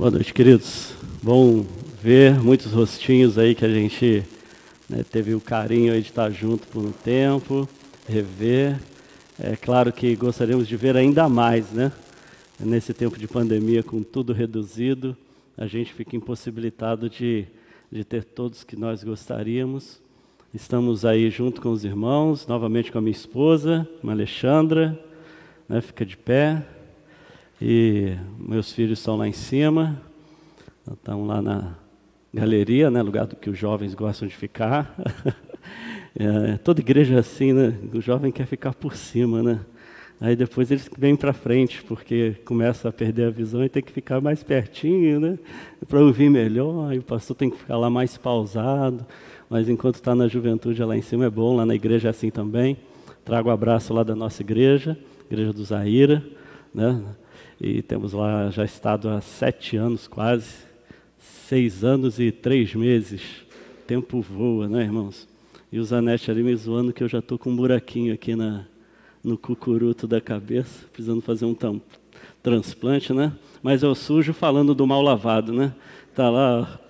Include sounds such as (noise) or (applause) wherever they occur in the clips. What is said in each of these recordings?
Boa noite, queridos. Bom ver muitos rostinhos aí que a gente né, teve o carinho de estar junto por um tempo, rever. É claro que gostaríamos de ver ainda mais, né? Nesse tempo de pandemia, com tudo reduzido, a gente fica impossibilitado de, de ter todos que nós gostaríamos. Estamos aí junto com os irmãos, novamente com a minha esposa, a Alexandra, né, fica de pé. E meus filhos estão lá em cima, estão lá na galeria, né, lugar que os jovens gostam de ficar. (laughs) é, toda igreja é assim, né? O jovem quer ficar por cima, né? Aí depois eles vêm para frente, porque começa a perder a visão e tem que ficar mais pertinho, né? Para ouvir melhor, aí o pastor tem que ficar lá mais pausado. Mas enquanto está na juventude lá em cima é bom, lá na igreja é assim também. Trago o um abraço lá da nossa igreja, igreja do Zaira, né? E temos lá já estado há sete anos quase, seis anos e três meses. Tempo voa, né, irmãos? E o Zanetti ali me zoando que eu já estou com um buraquinho aqui na, no cucuruto da cabeça, precisando fazer um transplante, né? Mas eu sujo falando do mal lavado, né? Tá lá.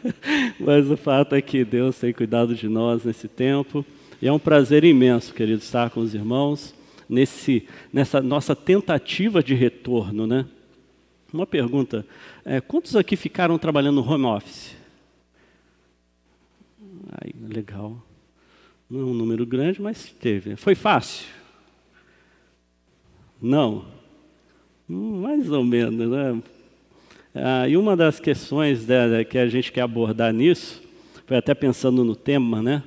(laughs) Mas o fato é que Deus tem cuidado de nós nesse tempo. E é um prazer imenso, querido, estar com os irmãos nesse, nessa nossa tentativa de retorno, né? Uma pergunta: é, quantos aqui ficaram trabalhando no home office? Ai, legal. Não é um número grande, mas teve. Foi fácil? Não. Mais ou menos, né? Ah, e uma das questões que a gente quer abordar nisso, foi até pensando no tema, né?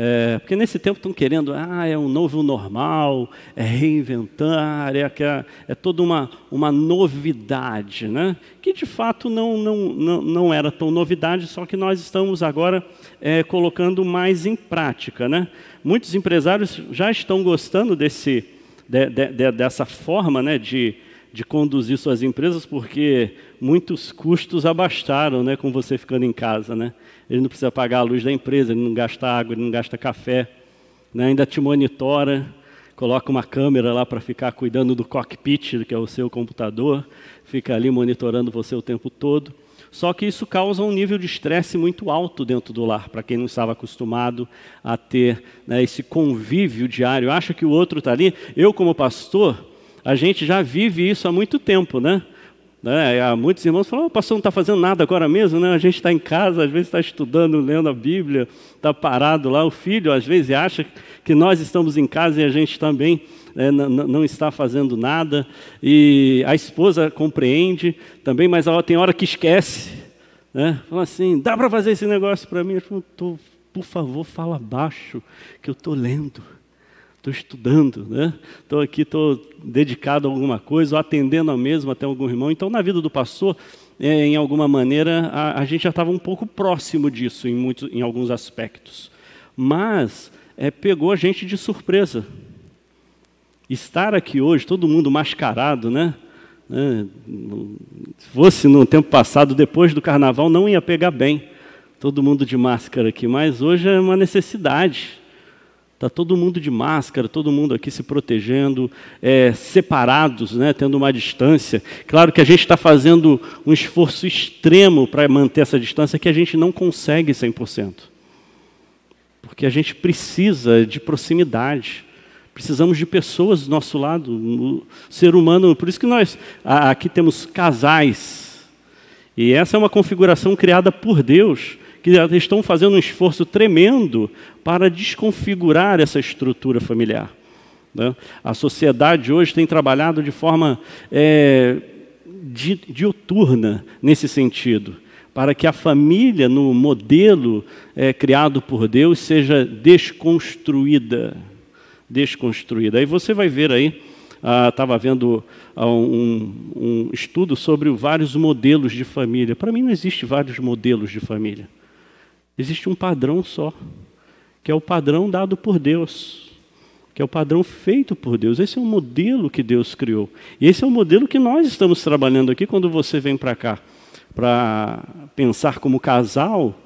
É, porque nesse tempo estão querendo, ah, é um novo normal, é reinventar, é, é, é toda uma, uma novidade, né? que de fato não, não, não, não era tão novidade, só que nós estamos agora é, colocando mais em prática. Né? Muitos empresários já estão gostando desse, de, de, de, dessa forma né, de, de conduzir suas empresas, porque muitos custos abastaram né, com você ficando em casa. Né? ele não precisa pagar a luz da empresa, ele não gasta água, ele não gasta café, né? ainda te monitora, coloca uma câmera lá para ficar cuidando do cockpit, que é o seu computador, fica ali monitorando você o tempo todo. Só que isso causa um nível de estresse muito alto dentro do lar, para quem não estava acostumado a ter né, esse convívio diário. Acha que o outro está ali. Eu, como pastor, a gente já vive isso há muito tempo, né? Né? Muitos irmãos falam, o pastor não está fazendo nada agora mesmo, né? a gente está em casa, às vezes está estudando, lendo a Bíblia, está parado lá. O filho, às vezes, acha que nós estamos em casa e a gente também né, não está fazendo nada. E a esposa compreende também, mas tem hora que esquece. Né? Fala assim, dá para fazer esse negócio para mim? Eu falo, por favor, fala baixo, que eu estou lendo estou estudando, né? Estou aqui, estou dedicado a alguma coisa, ou atendendo a mesmo até algum irmão. Então, na vida do pastor, é, em alguma maneira, a, a gente já estava um pouco próximo disso em, muito, em alguns aspectos. Mas é, pegou a gente de surpresa. Estar aqui hoje, todo mundo mascarado, né? É, se fosse no tempo passado, depois do carnaval, não ia pegar bem. Todo mundo de máscara aqui, mas hoje é uma necessidade. Está todo mundo de máscara, todo mundo aqui se protegendo, é, separados, né, tendo uma distância. Claro que a gente está fazendo um esforço extremo para manter essa distância que a gente não consegue 100%. Porque a gente precisa de proximidade. Precisamos de pessoas do nosso lado, o ser humano. Por isso que nós aqui temos casais. E essa é uma configuração criada por Deus que estão fazendo um esforço tremendo para desconfigurar essa estrutura familiar. Né? A sociedade hoje tem trabalhado de forma é, diuturna nesse sentido, para que a família, no modelo é, criado por Deus, seja desconstruída. Desconstruída. Aí você vai ver aí, estava ah, vendo ah, um, um estudo sobre vários modelos de família. Para mim não existe vários modelos de família. Existe um padrão só, que é o padrão dado por Deus, que é o padrão feito por Deus. Esse é o modelo que Deus criou. E esse é o modelo que nós estamos trabalhando aqui quando você vem para cá, para pensar como casal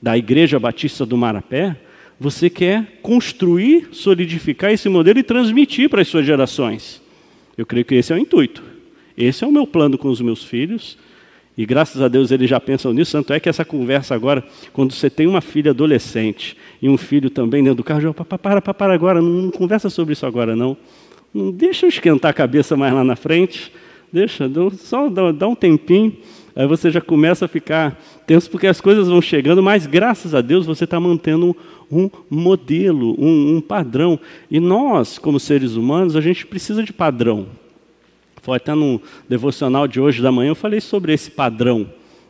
da Igreja Batista do Marapé. Você quer construir, solidificar esse modelo e transmitir para as suas gerações. Eu creio que esse é o intuito. Esse é o meu plano com os meus filhos E graças a Deus eles já pensam nisso, tanto é que essa conversa agora, quando você tem uma filha adolescente e um filho também dentro do carro, já, para, para, agora, não, não, conversa sobre isso agora não. Não deixa eu esquentar a cabeça mais lá na frente, deixa, só dá, dá um tempinho, aí você já começa a ficar tenso, porque as coisas vão chegando, mas graças a Deus você está mantendo um, um modelo, um, um padrão. E nós, como seres humanos, a gente precisa de padrão. Foi até no devocional de hoje da manhã eu falei sobre esse padrão.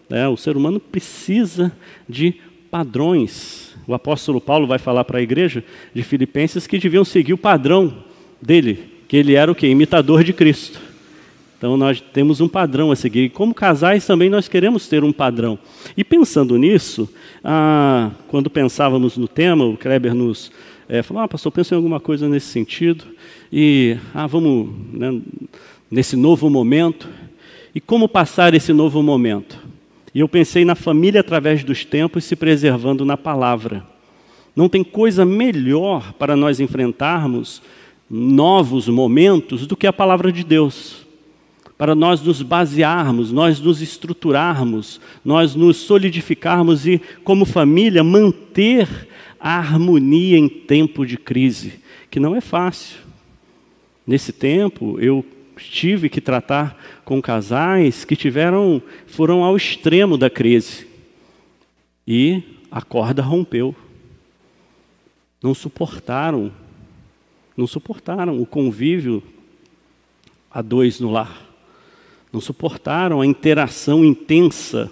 Né? O ser humano precisa de padrões. O apóstolo Paulo vai falar para a igreja de Filipenses que deviam seguir o padrão dele, que ele era o que? Imitador de Cristo. Então nós temos um padrão a seguir. E como casais também nós queremos ter um padrão. E pensando nisso, ah, quando pensávamos no tema, o Kleber nos é, falou, ah, pastor, pensa em alguma coisa nesse sentido. E, ah, vamos né, nesse novo momento. E como passar esse novo momento? E eu pensei na família através dos tempos se preservando na palavra. Não tem coisa melhor para nós enfrentarmos novos momentos do que a palavra de Deus. Para nós nos basearmos, nós nos estruturarmos, nós nos solidificarmos e, como família, manter a harmonia em tempo de crise, que não é fácil. Nesse tempo, eu tive que tratar com casais que tiveram, foram ao extremo da crise. E a corda rompeu. Não suportaram, não suportaram o convívio a dois no lar. Não suportaram a interação intensa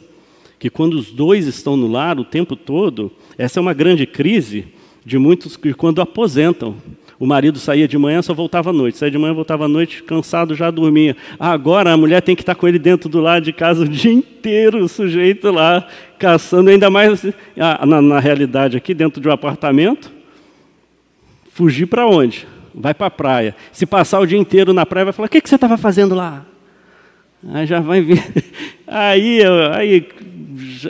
que quando os dois estão no lar o tempo todo, essa é uma grande crise de muitos que quando aposentam, o marido saía de manhã, só voltava à noite. Saía de manhã, voltava à noite, cansado, já dormia. Agora a mulher tem que estar com ele dentro do lado de casa o dia inteiro, o sujeito lá, caçando, ainda mais assim, na, na realidade aqui, dentro de um apartamento. Fugir para onde? Vai para a praia. Se passar o dia inteiro na praia, vai falar: o que, que você estava fazendo lá? Aí já vai vir. (laughs) Aí, aí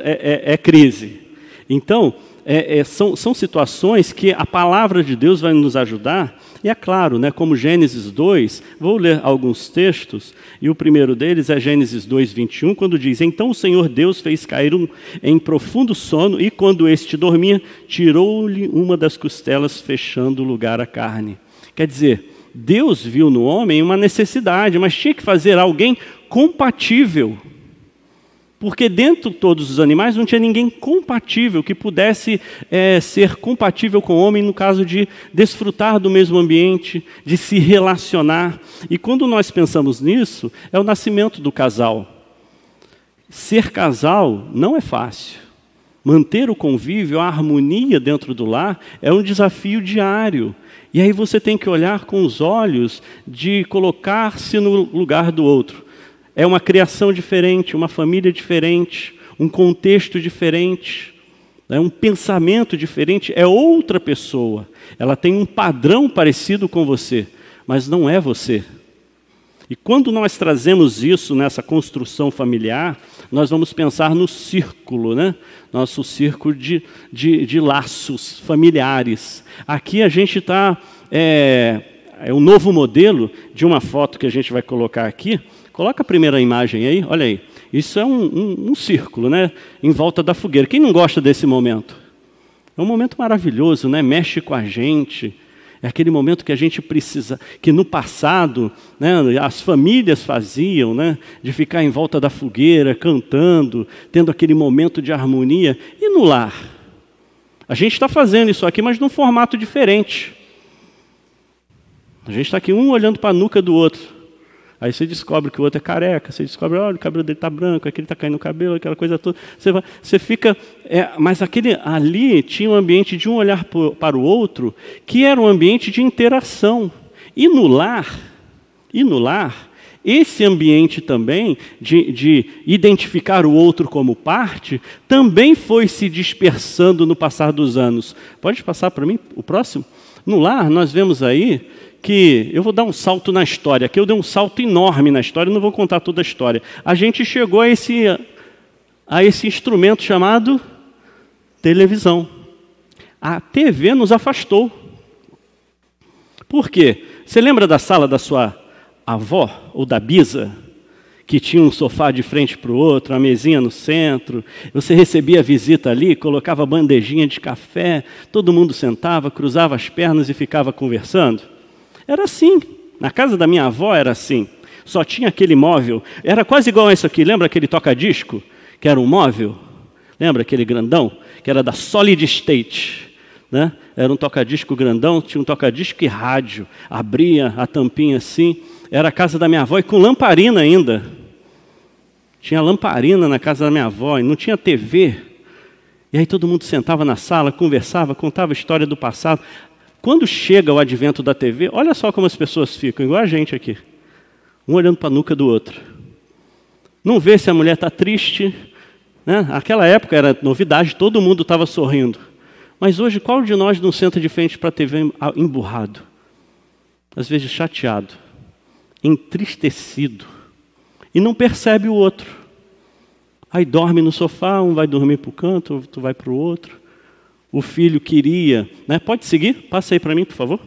é, é, é crise. Então, é, é, são, são situações que a palavra de Deus vai nos ajudar, e é claro, né, como Gênesis 2, vou ler alguns textos, e o primeiro deles é Gênesis 2, 21, quando diz: Então o Senhor Deus fez cair um, em profundo sono, e quando este dormia, tirou-lhe uma das costelas, fechando o lugar à carne. Quer dizer, Deus viu no homem uma necessidade, mas tinha que fazer alguém compatível porque dentro de todos os animais não tinha ninguém compatível que pudesse é, ser compatível com o homem no caso de desfrutar do mesmo ambiente, de se relacionar. E quando nós pensamos nisso, é o nascimento do casal. Ser casal não é fácil. Manter o convívio, a harmonia dentro do lar é um desafio diário. E aí você tem que olhar com os olhos de colocar-se no lugar do outro. É uma criação diferente, uma família diferente, um contexto diferente, é um pensamento diferente, é outra pessoa. Ela tem um padrão parecido com você, mas não é você. E quando nós trazemos isso nessa construção familiar, nós vamos pensar no círculo, né? nosso círculo de, de, de laços familiares. Aqui a gente está. É, é um novo modelo de uma foto que a gente vai colocar aqui, Coloca a primeira imagem aí, olha aí. Isso é um, um, um círculo, né? Em volta da fogueira. Quem não gosta desse momento? É um momento maravilhoso, né? Mexe com a gente. É aquele momento que a gente precisa, que no passado né, as famílias faziam, né, de ficar em volta da fogueira, cantando, tendo aquele momento de harmonia. E no lar? A gente está fazendo isso aqui, mas num formato diferente. A gente está aqui um olhando para a nuca do outro. Aí você descobre que o outro é careca, você descobre, olha, o cabelo dele está branco, aquele está caindo o cabelo, aquela coisa toda. Você, vai, você fica. É, mas aquele ali tinha um ambiente de um olhar para o outro, que era um ambiente de interação. E no lar, e no lar, esse ambiente também de, de, identificar o outro como parte também foi se dispersando no passar dos anos. Pode passar para mim o próximo? No lar, nós vemos aí que eu vou dar um salto na história, que eu dei um salto enorme na história, não vou contar toda a história. A gente chegou a esse, a esse instrumento chamado televisão. A TV nos afastou. Por quê? Você lembra da sala da sua avó ou da bisa? que tinha um sofá de frente para o outro, a mesinha no centro. Você recebia a visita ali, colocava bandejinha de café, todo mundo sentava, cruzava as pernas e ficava conversando. Era assim. Na casa da minha avó era assim. Só tinha aquele móvel. Era quase igual a isso aqui. Lembra aquele toca-disco? Que era um móvel? Lembra aquele grandão? Que era da Solid State. Né? Era um toca-disco grandão, tinha um toca-disco e rádio. Abria a tampinha assim. Era a casa da minha avó e com lamparina ainda. Tinha lamparina na casa da minha avó e não tinha TV. E aí todo mundo sentava na sala, conversava, contava história do passado. Quando chega o advento da TV, olha só como as pessoas ficam, igual a gente aqui. Um olhando para a nuca do outro. Não vê se a mulher está triste. Né? Aquela época era novidade, todo mundo estava sorrindo. Mas hoje, qual de nós não senta de frente para a TV emburrado? Às vezes chateado, entristecido, e não percebe o outro. Aí dorme no sofá, um vai dormir para o canto, outro vai para o outro. O filho queria, né? pode seguir? Passa aí para mim, por favor.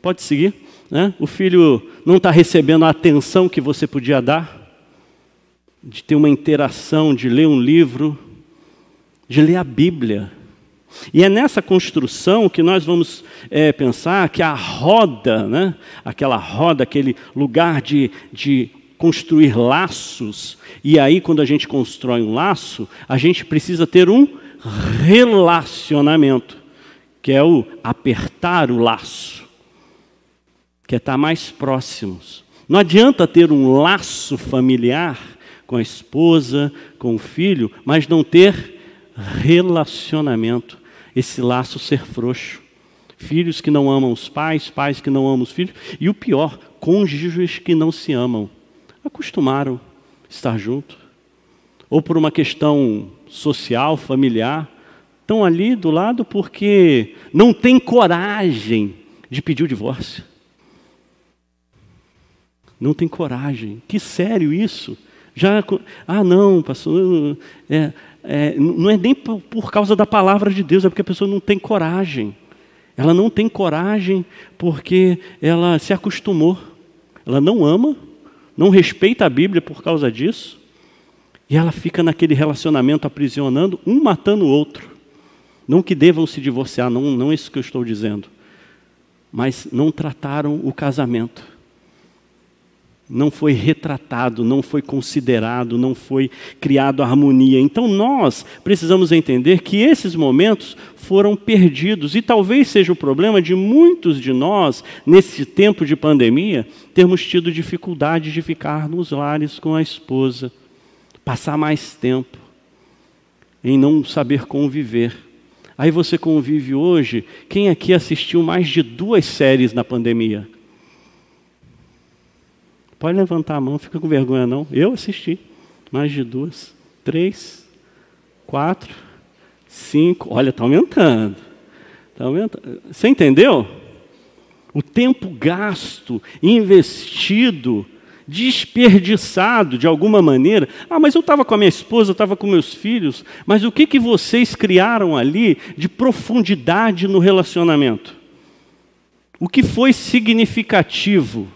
Pode seguir. Né? O filho não está recebendo a atenção que você podia dar, de ter uma interação, de ler um livro, de ler a Bíblia. E é nessa construção que nós vamos é, pensar que a roda, né, aquela roda, aquele lugar de, de construir laços, e aí quando a gente constrói um laço, a gente precisa ter um relacionamento, que é o apertar o laço, que é estar mais próximos. Não adianta ter um laço familiar com a esposa, com o filho, mas não ter relacionamento esse laço ser frouxo. Filhos que não amam os pais, pais que não amam os filhos, e o pior, cônjuges que não se amam. Acostumaram estar junto. Ou por uma questão social, familiar, estão ali do lado porque não tem coragem de pedir o divórcio. Não tem coragem. Que sério isso? Já, ah, não, pastor, é, é, não é nem por causa da palavra de Deus, é porque a pessoa não tem coragem. Ela não tem coragem porque ela se acostumou. Ela não ama, não respeita a Bíblia por causa disso. E ela fica naquele relacionamento aprisionando, um matando o outro. Não que devam se divorciar, não, não é isso que eu estou dizendo. Mas não trataram o casamento não foi retratado, não foi considerado, não foi criado harmonia. Então nós precisamos entender que esses momentos foram perdidos e talvez seja o problema de muitos de nós nesse tempo de pandemia termos tido dificuldade de ficar nos lares com a esposa, passar mais tempo em não saber conviver. Aí você convive hoje, quem aqui assistiu mais de duas séries na pandemia? Pode levantar a mão, fica com vergonha não. Eu assisti mais de duas, três, quatro, cinco. Olha, está aumentando. Está aumentando. Você entendeu? O tempo gasto, investido, desperdiçado de alguma maneira. Ah, mas eu estava com a minha esposa, eu estava com meus filhos. Mas o que, que vocês criaram ali de profundidade no relacionamento? O que foi significativo?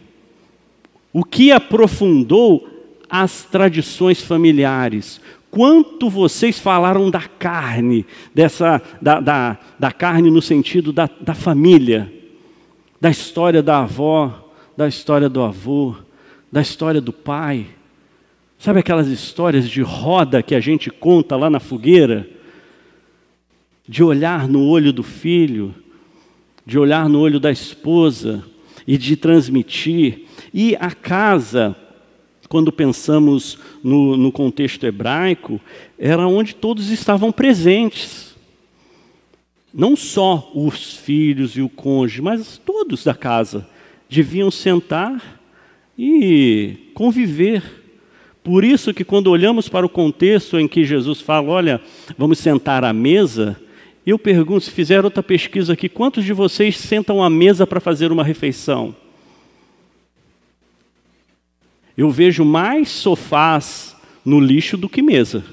o que aprofundou as tradições familiares. Quanto vocês falaram da carne, dessa, da, da, da carne no sentido da, da família, da história da avó, da história do avô, da história do pai. Sabe aquelas histórias de roda que a gente conta lá na fogueira? De olhar no olho do filho, de olhar no olho da esposa e de transmitir e a casa, quando pensamos no, no contexto hebraico, era onde todos estavam presentes. Não só os filhos e o cônjuge, mas todos da casa deviam sentar e conviver. Por isso que quando olhamos para o contexto em que Jesus fala, olha, vamos sentar à mesa, eu pergunto, se fizer outra pesquisa aqui, quantos de vocês sentam à mesa para fazer uma refeição? Eu vejo mais sofás no lixo do que mesa.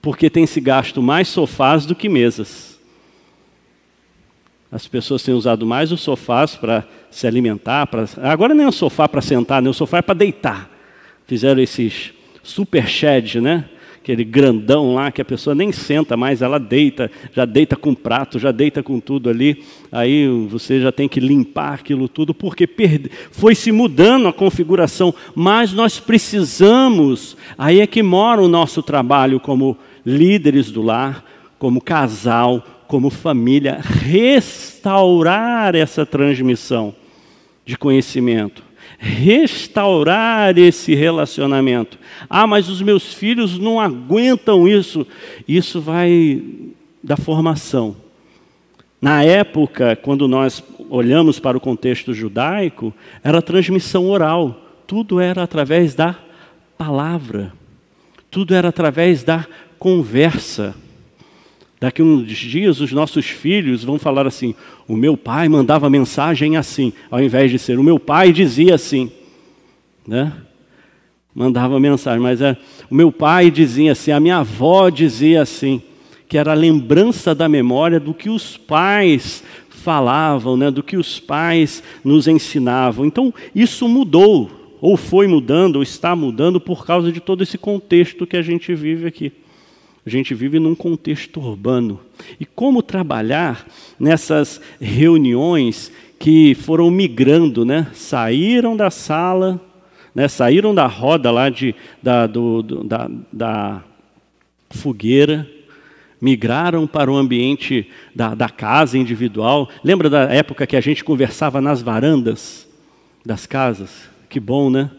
Porque tem se gasto mais sofás do que mesas. As pessoas têm usado mais os sofás para se alimentar. Pra... Agora nem é o sofá para sentar, nem o sofá é para deitar. fizeram esses super shed, né? aquele grandão lá que a pessoa nem senta mais, ela deita, já deita com prato, já deita com tudo ali. Aí você já tem que limpar aquilo tudo, porque foi se mudando a configuração. Mas nós precisamos, aí é que mora o nosso trabalho como líderes do lar, como casal, como família, restaurar essa transmissão de conhecimento restaurar esse relacionamento. Ah, mas os meus filhos não aguentam isso. Isso vai da formação. Na época, quando nós olhamos para o contexto judaico, era transmissão oral. Tudo era através da palavra. Tudo era através da conversa. Daqui uns dias, os nossos filhos vão falar assim: o meu pai mandava mensagem assim, ao invés de ser o meu pai dizia assim. Né? Mandava mensagem, mas é, o meu pai dizia assim, a minha avó dizia assim, que era a lembrança da memória do que os pais falavam, né, do que os pais nos ensinavam. Então, isso mudou, ou foi mudando, ou está mudando por causa de todo esse contexto que a gente vive aqui. A gente vive num contexto urbano. E como trabalhar nessas reuniões que foram migrando, né? Saíram da sala, né? saíram da roda lá de, da, do, do, da, da fogueira, migraram para o ambiente da, da casa individual. Lembra da época que a gente conversava nas varandas das casas? Que bom, né?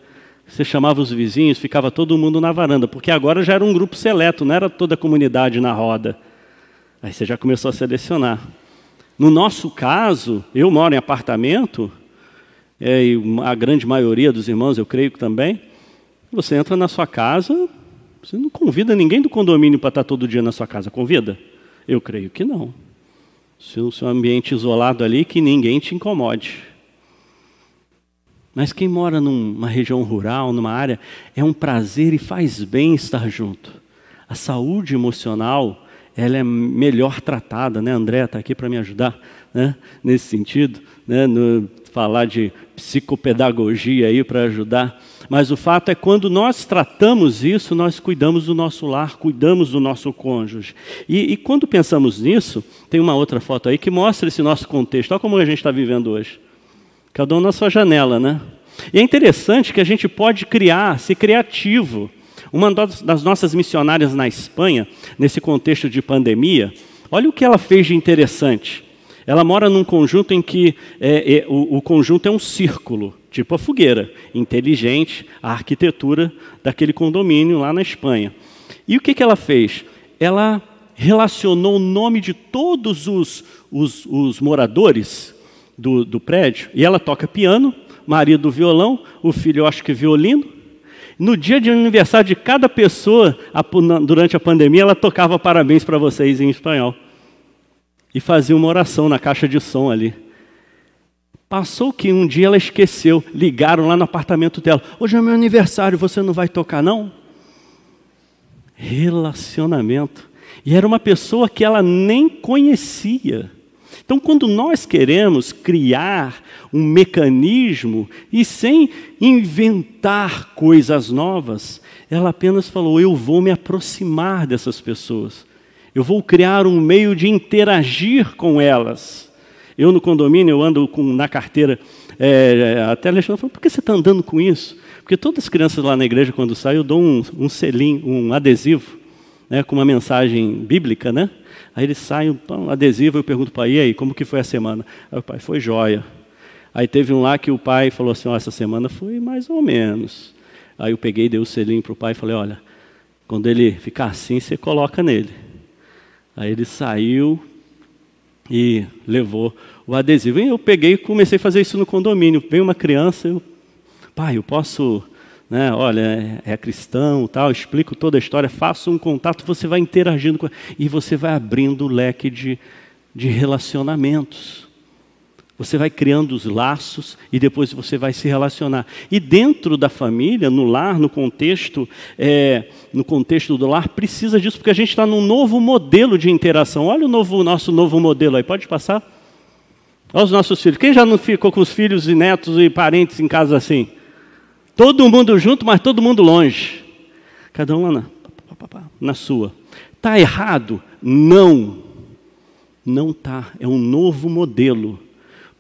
Você chamava os vizinhos, ficava todo mundo na varanda, porque agora já era um grupo seleto, não era toda a comunidade na roda. Aí você já começou a selecionar. No nosso caso, eu moro em apartamento, é, e a grande maioria dos irmãos, eu creio que também, você entra na sua casa, você não convida ninguém do condomínio para estar todo dia na sua casa, convida? Eu creio que não. Se o seu ambiente isolado ali, que ninguém te incomode. Mas quem mora numa região rural, numa área, é um prazer e faz bem estar junto. A saúde emocional, ela é melhor tratada, né? André está aqui para me ajudar, né? Nesse sentido, né? No, falar de psicopedagogia aí para ajudar. Mas o fato é quando nós tratamos isso, nós cuidamos do nosso lar, cuidamos do nosso cônjuge. E, e quando pensamos nisso, tem uma outra foto aí que mostra esse nosso contexto. Olha como a gente está vivendo hoje. Cada um na sua janela, né? E é interessante que a gente pode criar, ser criativo. Uma das nossas missionárias na Espanha, nesse contexto de pandemia, olha o que ela fez de interessante. Ela mora num conjunto em que é, é, o, o, conjunto é um círculo, tipo a fogueira, inteligente, a arquitetura daquele condomínio lá na Espanha. E o que, que ela fez? Ela relacionou o nome de todos os, os, os moradores do, do prédio, e ela toca piano, marido violão, o filho eu acho que violino. No dia de aniversário de cada pessoa, durante a pandemia, ela tocava parabéns para vocês em espanhol. E fazia uma oração na caixa de som ali. Passou que um dia ela esqueceu, ligaram lá no apartamento dela. Hoje é meu aniversário, você não vai tocar não? Relacionamento. E era uma pessoa que ela nem conhecia. Então, quando nós queremos criar um mecanismo e sem inventar coisas novas, ela apenas falou: Eu vou me aproximar dessas pessoas, eu vou criar um meio de interagir com elas. Eu no condomínio, eu ando com, na carteira, é, até Alexandre falou: Por que você está andando com isso? Porque todas as crianças lá na igreja, quando saem, eu dou um, um selinho, um adesivo, né, com uma mensagem bíblica, né? Aí eles saem, um adesivo, eu pergunto para ele, e aí, como que foi a semana? Aí o pai, foi jóia. Aí teve um lá que o pai falou assim, oh, essa semana foi mais ou menos. Aí eu peguei, dei o selinho para o pai e falei, olha, quando ele ficar assim, você coloca nele. Aí ele saiu e levou o adesivo. E eu peguei e comecei a fazer isso no condomínio. Veio uma criança, eu, pai, eu posso né, olha, é, é cristão, tal, explico toda a história, faço um contato, você vai interagindo com, e você vai abrindo o leque de, de relacionamentos. Você vai criando os laços e depois você vai se relacionar. E dentro da família, no lar, no contexto, é, no contexto do lar, precisa disso, porque a gente está num novo modelo de interação. Olha o novo, nosso novo modelo aí, pode passar? Olha os nossos filhos. Quem já não ficou com os filhos e netos e parentes em casa assim? Todo mundo junto, mas todo mundo longe. Cada um lá na, na sua. Está errado? Não. Não está. É um novo modelo.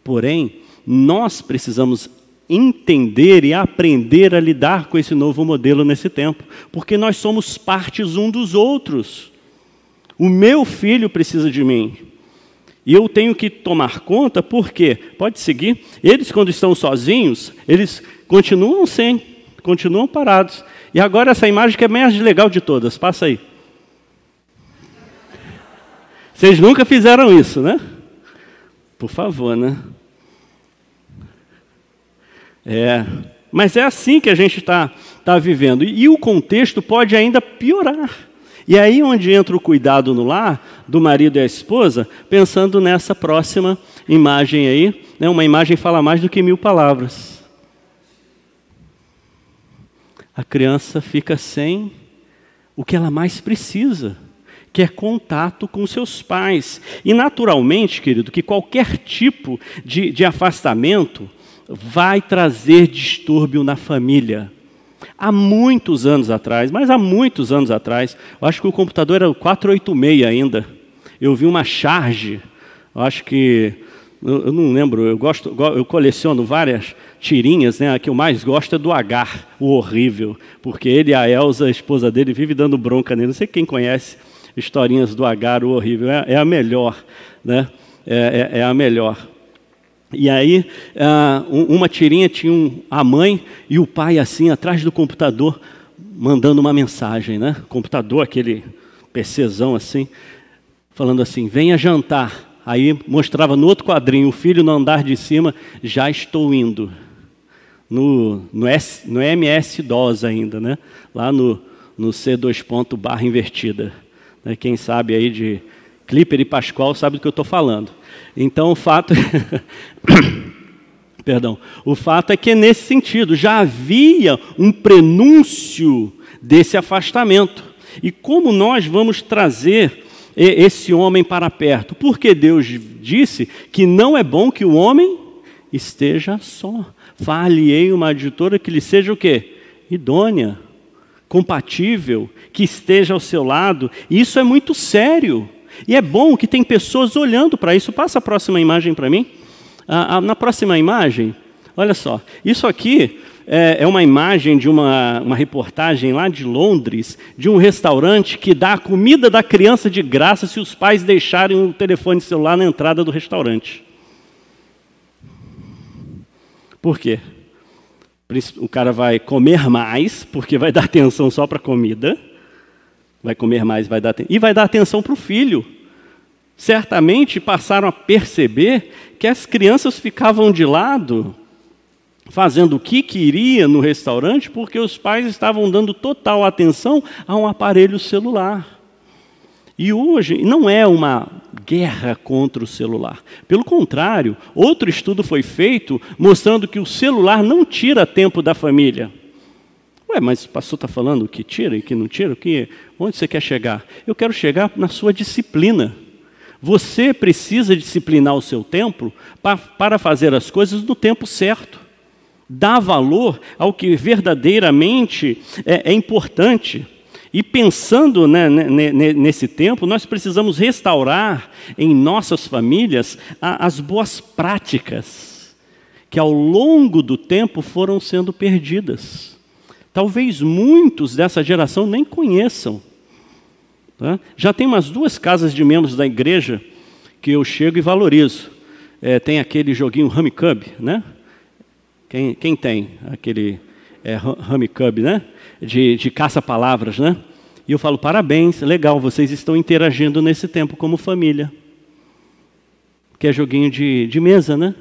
Porém, nós precisamos entender e aprender a lidar com esse novo modelo nesse tempo, porque nós somos partes um dos outros. O meu filho precisa de mim. E eu tenho que tomar conta, porque, pode seguir, eles quando estão sozinhos, eles continuam sem, continuam parados. E agora essa imagem que é mais legal de todas, passa aí. Vocês nunca fizeram isso, né? Por favor, né? É, mas é assim que a gente está tá vivendo. E, e o contexto pode ainda piorar. E aí onde entra o cuidado no lar do marido e a esposa, pensando nessa próxima imagem aí, né, uma imagem fala mais do que mil palavras. A criança fica sem o que ela mais precisa, que é contato com seus pais. E naturalmente, querido, que qualquer tipo de, de afastamento, vai trazer distúrbio na família. Há muitos anos atrás, mas há muitos anos atrás, eu acho que o computador era o 486 ainda. Eu vi uma charge, acho que eu não lembro, eu gosto, eu coleciono várias tirinhas, né? A que eu mais gosto é do Agar, o horrível, porque ele e a Elsa, a esposa dele, vive dando bronca nele. Não sei quem conhece historinhas do Agar, o horrível, é, é a melhor, né? É, é, é a melhor. E aí, ah, uma tirinha tinha a mãe e o pai assim, atrás do computador, mandando uma mensagem, né? Computador, aquele PCzão assim, falando assim: venha jantar. Aí mostrava no outro quadrinho, o filho no andar de cima, já estou indo. No, no, S, no MS-DOS ainda, né? Lá no, no C2 ponto barra invertida. Né? Quem sabe aí de Clipper e Pascoal sabe do que eu estou falando. Então o fato, (coughs) perdão, o fato é que nesse sentido já havia um prenúncio desse afastamento. E como nós vamos trazer esse homem para perto? Porque Deus disse que não é bom que o homem esteja só. Fale-ei uma editora que lhe seja o quê? Idônea, compatível, que esteja ao seu lado. Isso é muito sério. E é bom que tem pessoas olhando para isso. Passa a próxima imagem para mim. Ah, ah, na próxima imagem, olha só. Isso aqui é, é uma imagem de uma, uma reportagem lá de Londres, de um restaurante que dá a comida da criança de graça se os pais deixarem o telefone celular na entrada do restaurante. Por quê? O cara vai comer mais, porque vai dar atenção só para a comida vai comer mais, vai dar e vai dar atenção para o filho. Certamente passaram a perceber que as crianças ficavam de lado, fazendo o que queria no restaurante, porque os pais estavam dando total atenção a um aparelho celular. E hoje não é uma guerra contra o celular. Pelo contrário, outro estudo foi feito mostrando que o celular não tira tempo da família. Ué, mas o pastor está falando que tira e que não tira? Que, onde você quer chegar? Eu quero chegar na sua disciplina. Você precisa disciplinar o seu tempo para fazer as coisas no tempo certo. Dá valor ao que verdadeiramente é, é importante. E pensando né, nesse tempo, nós precisamos restaurar em nossas famílias as boas práticas que ao longo do tempo foram sendo perdidas talvez muitos dessa geração nem conheçam. Tá? Já tem umas duas casas de membros da igreja que eu chego e valorizo. É, tem aquele joguinho Cub, né? Quem, quem tem aquele é, Cub, né? De, de caça-palavras, né? E eu falo, parabéns, legal, vocês estão interagindo nesse tempo como família. Que é joguinho de, de mesa, né?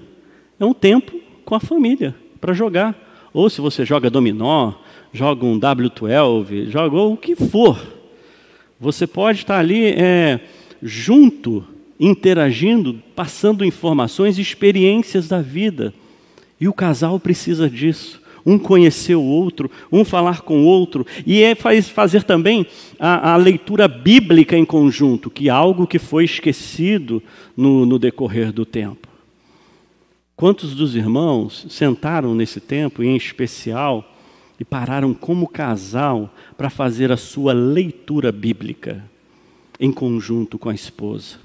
É um tempo com a família para jogar. Ou se você joga dominó, joga um W12, joga o que for. Você pode estar ali é, junto, interagindo, passando informações experiências da vida. E o casal precisa disso. Um conhecer o outro, um falar com o outro, e é faz, fazer também a, a, leitura bíblica em conjunto, que é algo que foi esquecido no, no decorrer do tempo. Quantos dos irmãos sentaram nesse tempo, em especial, e pararam como casal para fazer a sua leitura bíblica em conjunto com a esposa,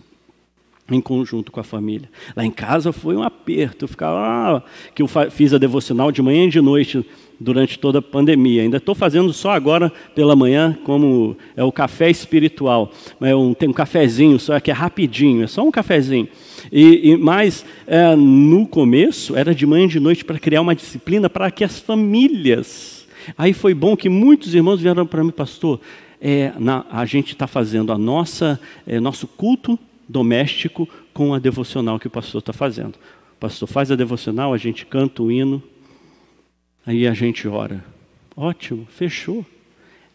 em conjunto com a família. Lá em casa foi um aperto, eu ficava, ah, que eu fiz a devocional de manhã e de noite durante toda a pandemia. Ainda estou fazendo só agora pela manhã, como é o café espiritual. É um, tem um cafezinho, só que é rapidinho, é só um cafezinho. E, e mas é, no começo era de manhã e de noite para criar uma disciplina para que as famílias. Aí foi bom que muitos irmãos vieram para mim, pastor. É, na, a gente está fazendo a nossa é, nosso culto doméstico com a devocional que o pastor está fazendo. O pastor faz a devocional, a gente canta o hino, Aí a gente ora. Ótimo, fechou.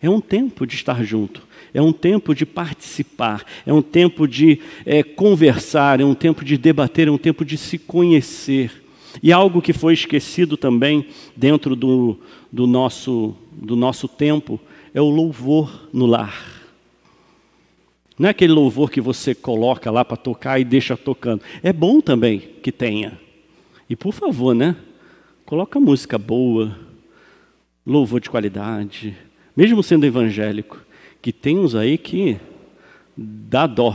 É um tempo de estar junto, é um tempo de participar, é um tempo de é, conversar, é um tempo de debater, é um tempo de se conhecer. E algo que foi esquecido também dentro do, do, nosso, do nosso tempo é o louvor no lar. Não é aquele louvor que você coloca lá para tocar e deixa tocando. É bom também que tenha. E por favor, né? Coloca música boa, louvor de qualidade, mesmo sendo evangélico, que tem uns aí que dá dó,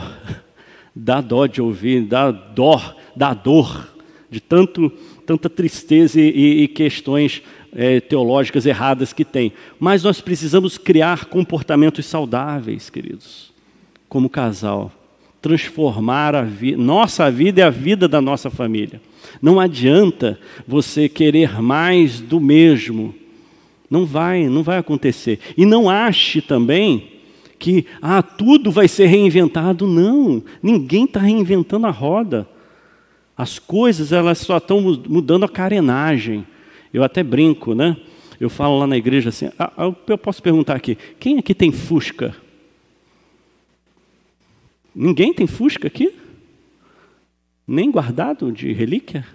(laughs) dá dó de ouvir, dá dó, dá dor de tanto, tanta tristeza e, e questões é, teológicas erradas que tem. Mas nós precisamos criar comportamentos saudáveis, queridos, como casal, transformar a vi nossa vida e a vida da nossa família. Não adianta você querer mais do mesmo. Não vai, não vai acontecer. E não ache também que ah, tudo vai ser reinventado. Não, ninguém está reinventando a roda. As coisas elas só estão mudando a carenagem. Eu até brinco, né? Eu falo lá na igreja assim, ah, ah eu posso perguntar aqui, quem aqui tem Fusca? Ninguém tem Fusca aqui? Nem guardado de relíquia?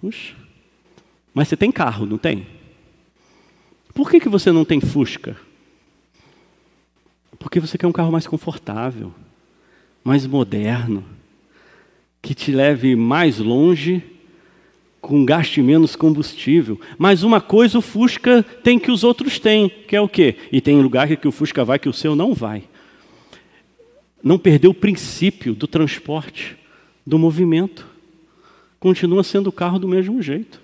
Puxa. Mas você tem carro, não tem? Por que, que você não tem Fusca? Porque você quer um carro mais confortável, mais moderno, que te leve mais longe, com gaste menos combustível. Mas uma coisa o Fusca tem que os outros têm, que é o quê? E tem lugar que o Fusca vai que o seu não vai não perdeu o princípio do transporte, do movimento. Continua sendo o carro do mesmo jeito.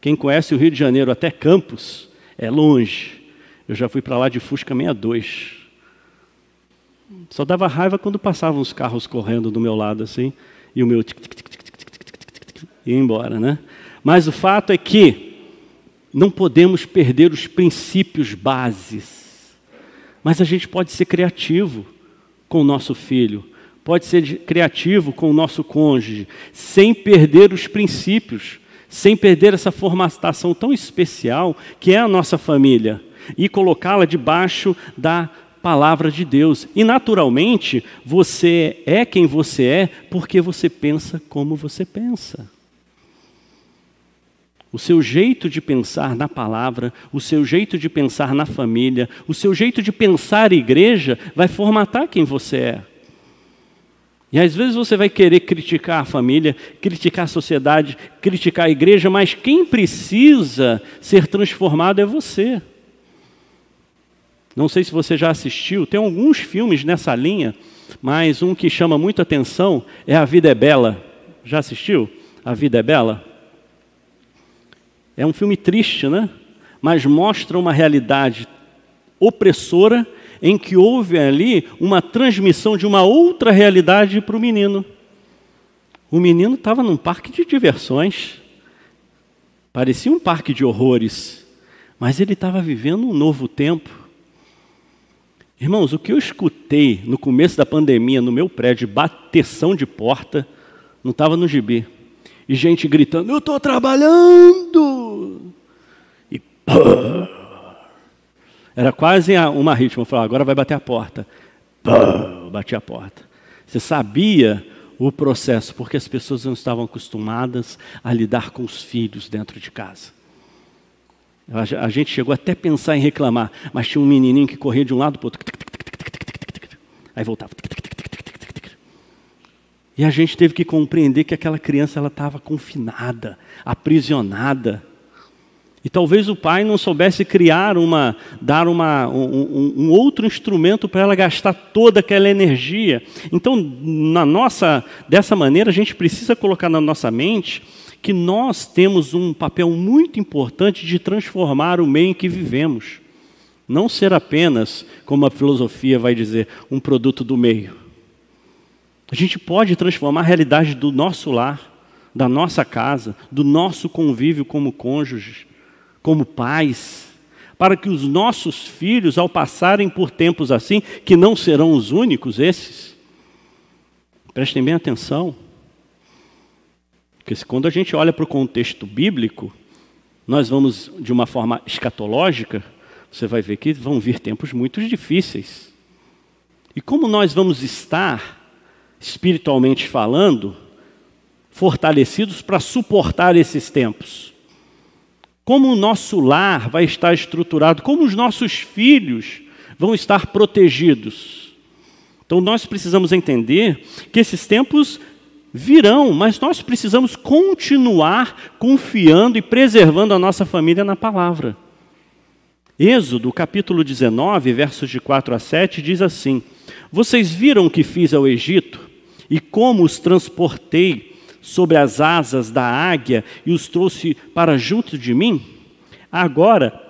Quem conhece o Rio de Janeiro até Campos é longe. Eu já fui para lá de Fusca 62. Só dava raiva quando passavam os carros correndo do meu lado assim, e o meu tic, tic, tic, ia embora, né? Mas o fato é que não podemos perder os princípios bases. Mas a gente pode ser criativo com o nosso filho, pode ser criativo com o nosso cônjuge, sem perder os princípios, sem perder essa formatação tão especial que é a nossa família e colocá-la debaixo da palavra de Deus. E naturalmente, você é quem você é porque você pensa como você pensa. O seu jeito de pensar na palavra, o seu jeito de pensar na família, o seu jeito de pensar igreja vai formatar quem você é. E às vezes você vai querer criticar a família, criticar a sociedade, criticar a igreja, mas quem precisa ser transformado é você. Não sei se você já assistiu, tem alguns filmes nessa linha, mas um que chama muito atenção é A Vida é Bela. Já assistiu? A Vida é Bela? É um filme triste, né? Mas mostra uma realidade opressora em que houve ali uma transmissão de uma outra realidade para o menino. O menino estava num parque de diversões, parecia um parque de horrores, mas ele estava vivendo um novo tempo. Irmãos, o que eu escutei no começo da pandemia no meu prédio, bateção de porta, não estava no gibi e gente gritando: Eu estou trabalhando! E pô, (laughs) era quase uma ritmo. Eu falava, agora vai bater a porta. (laughs) Pô, bati a porta. Você sabia o processo, porque as pessoas não estavam acostumadas a lidar com os filhos dentro de casa. A gente chegou até a pensar em reclamar, mas tinha um menininho que corria de um lado para o outro. Aí voltava. E a gente teve que compreender que aquela criança ela estava confinada, aprisionada. E talvez o pai não soubesse criar uma, dar uma, um, um outro instrumento para ela gastar toda aquela energia. Então, na nossa, dessa maneira, a gente precisa colocar na nossa mente que nós temos um papel muito importante de transformar o meio em que vivemos. Não ser apenas, como a filosofia vai dizer, um produto do meio. A gente pode transformar a realidade do nosso lar, da nossa casa, do nosso convívio como cônjuges como pais, para que os nossos filhos, ao passarem por tempos assim, que não serão os únicos esses, prestem bem atenção, porque quando a gente olha para o contexto bíblico, nós vamos de uma forma escatológica, você vai ver que vão vir tempos muito difíceis. E como nós vamos estar, espiritualmente falando, fortalecidos para suportar esses tempos? como o nosso lar vai estar estruturado, como os nossos filhos vão estar protegidos. Então nós precisamos entender que esses tempos virão, mas nós precisamos continuar confiando e preservando a nossa família na palavra. Êxodo, capítulo 19, versos de 4 a 7, diz assim: Vocês viram o que fiz ao Egito e como os transportei sobre as asas da águia e os trouxe para junto de mim? Agora,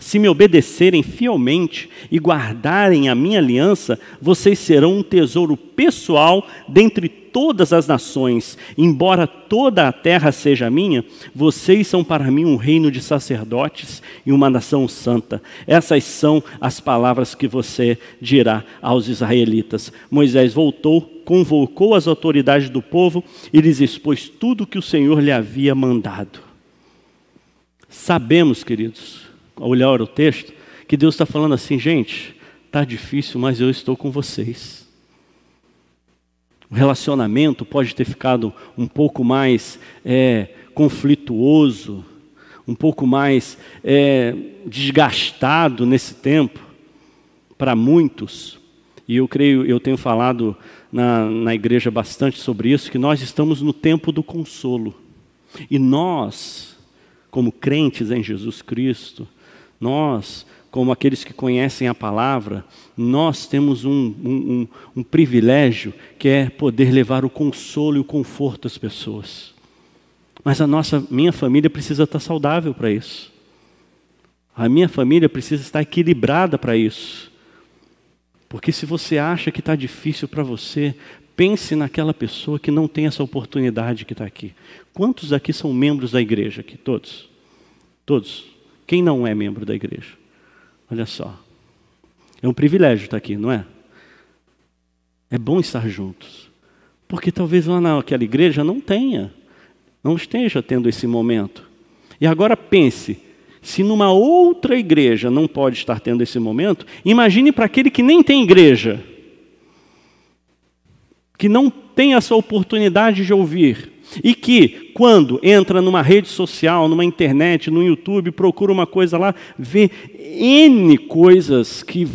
se me obedecerem fielmente e guardarem a minha aliança, vocês serão um tesouro pessoal dentre todas as nações. Embora toda a terra seja minha, vocês são para mim um reino de sacerdotes e uma nação santa. Essas são as palavras que você dirá aos israelitas. Moisés voltou, convocou as autoridades do povo e lhes expôs tudo o que o Senhor lhe havia mandado. Sabemos, queridos, ao olhar o texto, que Deus está falando assim, gente, está difícil, mas eu estou com vocês. O relacionamento pode ter ficado um pouco mais é, conflituoso, um pouco mais é, desgastado nesse tempo, para muitos. E eu creio, eu tenho falado na, na igreja bastante sobre isso, que nós estamos no tempo do consolo. E nós, como crentes em Jesus Cristo, nós, como aqueles que conhecem a palavra, nós temos um, um, um, um, privilégio que é poder levar o consolo e o conforto às pessoas. Mas a nossa, minha família precisa estar saudável para isso. A minha família precisa estar equilibrada para isso. Porque se você acha que está difícil para você, pense naquela pessoa que não tem essa oportunidade que está aqui. Quantos aqui são membros da igreja aqui? Todos? Todos? Quem não é membro da igreja? Olha só. É um privilégio estar aqui, não é? É bom estar juntos. Porque talvez lá naquela igreja não tenha, não esteja tendo esse momento. E agora pense, se numa outra igreja não pode estar tendo esse momento, imagine para aquele que nem tem igreja, que não tem essa oportunidade de ouvir, e que, quando entra numa rede social, numa internet, no YouTube, procura uma coisa lá, vê N coisas que,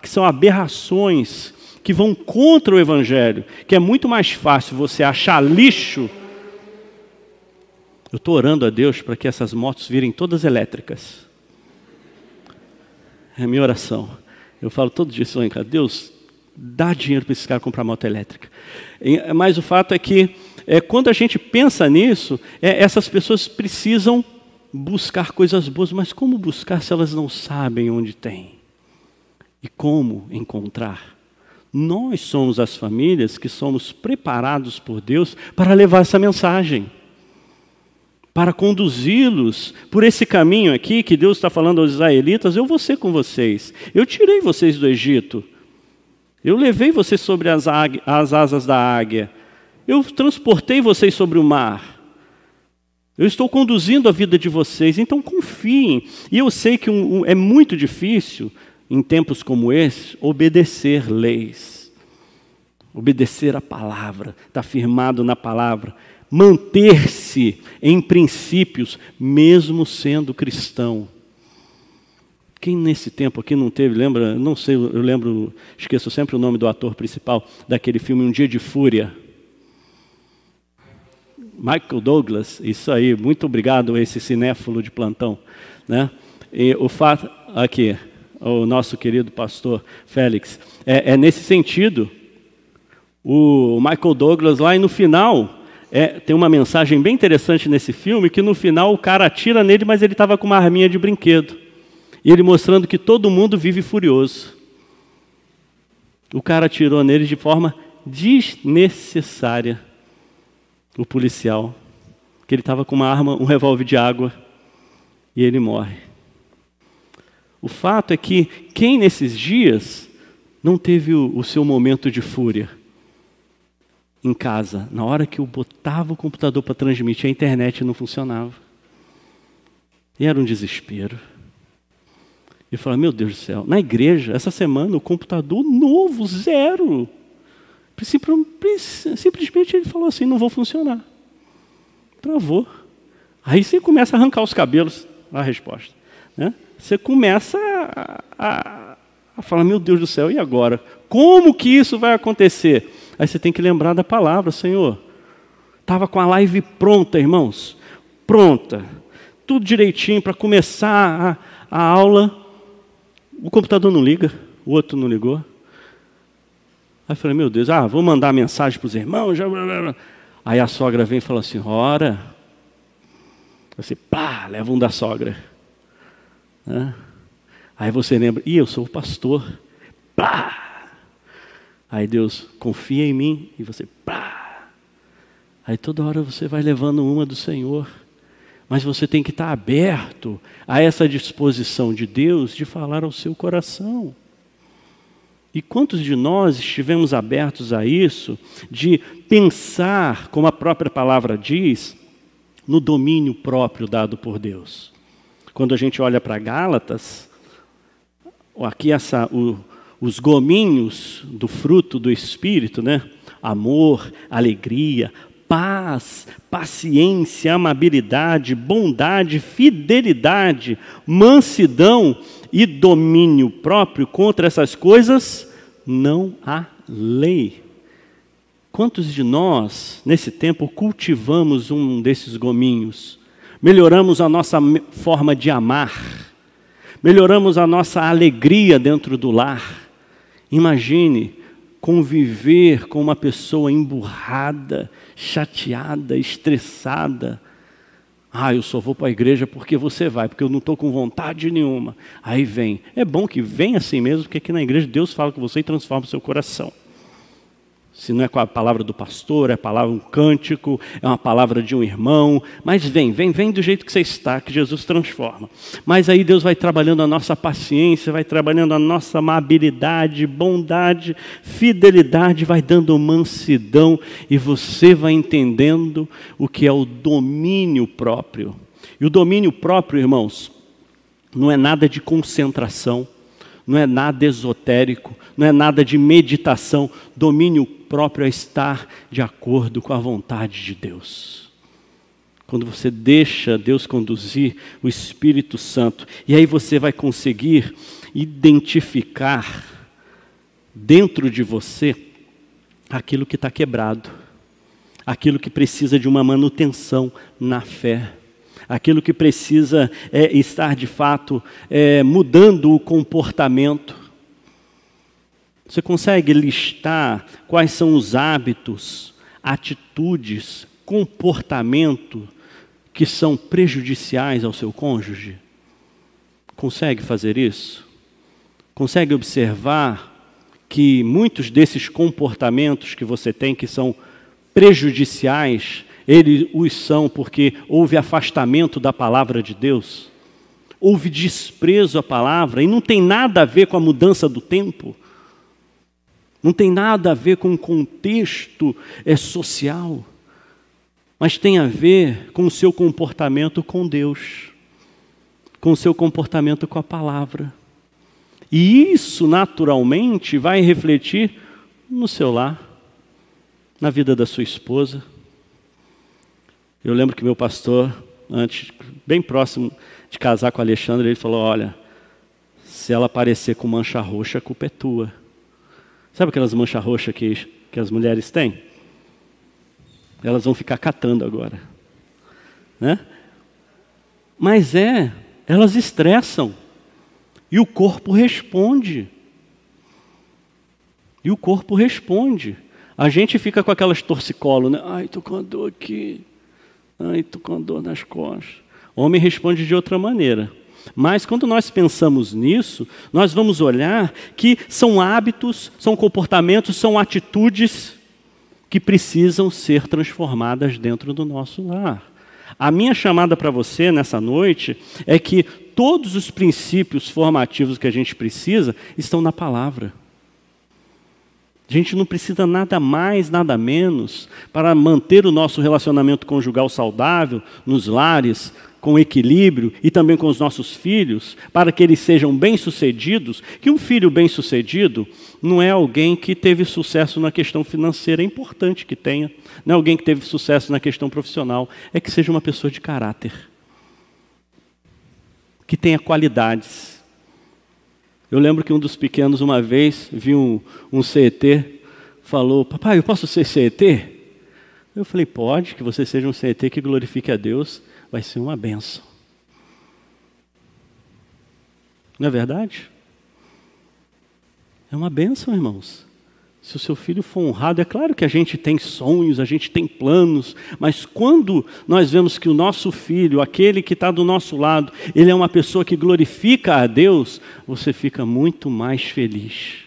que são aberrações, que vão contra o Evangelho, que é muito mais fácil você achar lixo eu estou orando a Deus para que essas motos virem todas elétricas. É a minha oração. Eu falo todo dia isso, Deus, dá dinheiro para esse cara comprar moto elétrica. Mas o fato é que, é, quando a gente pensa nisso, é, essas pessoas precisam buscar coisas boas, mas como buscar se elas não sabem onde tem? E como encontrar? Nós somos as famílias que somos preparados por Deus para levar essa mensagem para conduzi-los por esse caminho aqui que Deus está falando aos israelitas, eu vou ser com vocês. Eu tirei vocês do Egito. Eu levei vocês sobre as, as asas da águia. Eu transportei vocês sobre o mar. Eu estou conduzindo a vida de vocês, então confiem. E eu sei que um, um, é muito difícil, em tempos como esse, obedecer leis. Obedecer a palavra, está firmado na palavra manter-se em princípios, mesmo sendo cristão. Quem nesse tempo aqui não teve, lembra, não sei, eu lembro, esqueço sempre o nome do ator principal daquele filme Um Dia de Fúria. Michael Douglas, isso aí, muito obrigado esse cinéfilo de plantão, né? E o fato aqui, o nosso querido pastor Félix, é, é nesse sentido. O Michael Douglas lá e no final é, tem uma mensagem bem interessante nesse filme que no final o cara atira nele, mas ele estava com uma arminha de brinquedo e ele mostrando que todo mundo vive furioso. O cara atirou nele de forma desnecessária. O policial, que ele estava com uma arma, um revólver de água, e ele morre. O fato é que quem nesses dias não teve o, seu momento de fúria? Em casa, na hora que eu botava o computador para transmitir, a internet não funcionava. E era um desespero. E falava, meu Deus do céu, na igreja, essa semana, o computador novo, zero. Simplesmente ele falou assim: não vou funcionar. Travou. Aí você começa a arrancar os cabelos, a resposta. Né? Você começa a, a, a falar: meu Deus do céu, e agora? Como que isso vai acontecer? Aí você tem que lembrar da palavra, Senhor. Estava com a live pronta, irmãos. Pronta. Tudo direitinho para começar a, a aula. O computador não liga, o outro não ligou. Aí eu falei, meu Deus, ah, vou mandar mensagem para os irmãos. Já... Aí a sogra vem e fala assim, ora. Você, pá, leva um da sogra. Aí você lembra, ih, eu sou o pastor. Pá. Aí Deus, confia em mim. E você, pá. Aí toda hora você vai levando uma do Senhor. Mas você tem que estar aberto a essa disposição de Deus de falar ao seu coração. E quantos de nós estivemos abertos a isso, de pensar, como a própria palavra diz, no domínio próprio dado por Deus? Quando a gente olha para Gálatas, aqui essa, o, os gominhos do fruto do Espírito, né? Amor, alegria, paz, paciência, amabilidade, bondade, fidelidade, mansidão e domínio próprio, contra essas coisas não há lei. Quantos de nós, nesse tempo, cultivamos um desses gominhos? Melhoramos a nossa forma de amar, melhoramos a nossa alegria dentro do lar. Imagine conviver com uma pessoa emburrada, chateada, estressada, ah, eu só vou para a igreja porque você vai, porque eu não estou com vontade nenhuma. Aí vem. É bom que venha assim mesmo, porque aqui na igreja Deus fala com você e transforma o seu coração. Se não é com a palavra do pastor, é a palavra um cântico, é uma palavra de um irmão, mas vem, vem, vem do jeito que você está, que Jesus transforma. Mas aí Deus vai trabalhando a nossa paciência, vai trabalhando a nossa amabilidade, bondade, fidelidade, vai dando mansidão e você vai entendendo o que é o domínio próprio. E o domínio próprio, irmãos, não é nada de concentração, não é nada esotérico, não é nada de meditação. Domínio próprio é estar de acordo com a vontade de Deus. Quando você deixa Deus conduzir o Espírito Santo, e aí você vai conseguir identificar dentro de você aquilo que está quebrado, aquilo que precisa de uma manutenção na fé aquilo que precisa é, estar de fato é, mudando o comportamento. Você consegue listar quais são os hábitos, atitudes, comportamento que são prejudiciais ao seu cônjuge? Consegue fazer isso? Consegue observar que muitos desses comportamentos que você tem que são prejudiciais eles os são porque houve afastamento da palavra de Deus, houve desprezo à palavra, e não tem nada a ver com a mudança do tempo, não tem nada a ver com o contexto é, social, mas tem a ver com o seu comportamento com Deus, com o seu comportamento com a palavra. E isso, naturalmente, vai refletir no seu lar, na vida da sua esposa, eu lembro que meu pastor, antes, bem próximo de casar com a Alexandre, ele falou: Olha, se ela aparecer com mancha roxa, a culpa é tua. Sabe aquelas manchas roxas que, que as mulheres têm? Elas vão ficar catando agora. Né? Mas é, elas estressam. E o corpo responde. E o corpo responde. A gente fica com aquelas torcicolo, né? Ai, tô com dor aqui. Ai, tô com dor nas costas. O homem responde de outra maneira. Mas quando nós pensamos nisso, nós vamos olhar que são hábitos, são comportamentos, são atitudes que precisam ser transformadas dentro do nosso lar. A minha chamada para você nessa noite é que todos os princípios formativos que a gente precisa estão na palavra. A gente não precisa nada mais, nada menos para manter o nosso relacionamento conjugal saudável nos lares, com equilíbrio e também com os nossos filhos, para que eles sejam bem-sucedidos, que um filho bem-sucedido não é alguém que teve sucesso na questão financeira, é importante que tenha, não é alguém que teve sucesso na questão profissional, é que seja uma pessoa de caráter, que tenha qualidades. Eu lembro que um dos pequenos, uma vez, viu um, um CET, falou: Papai, eu posso ser CET? Eu falei: Pode, que você seja um CET que glorifique a Deus vai ser uma benção. Não é verdade? É uma benção, irmãos. Se o seu filho for honrado, é claro que a gente tem sonhos, a gente tem planos, mas quando nós vemos que o nosso filho, aquele que está do nosso lado, ele é uma pessoa que glorifica a Deus, você fica muito mais feliz.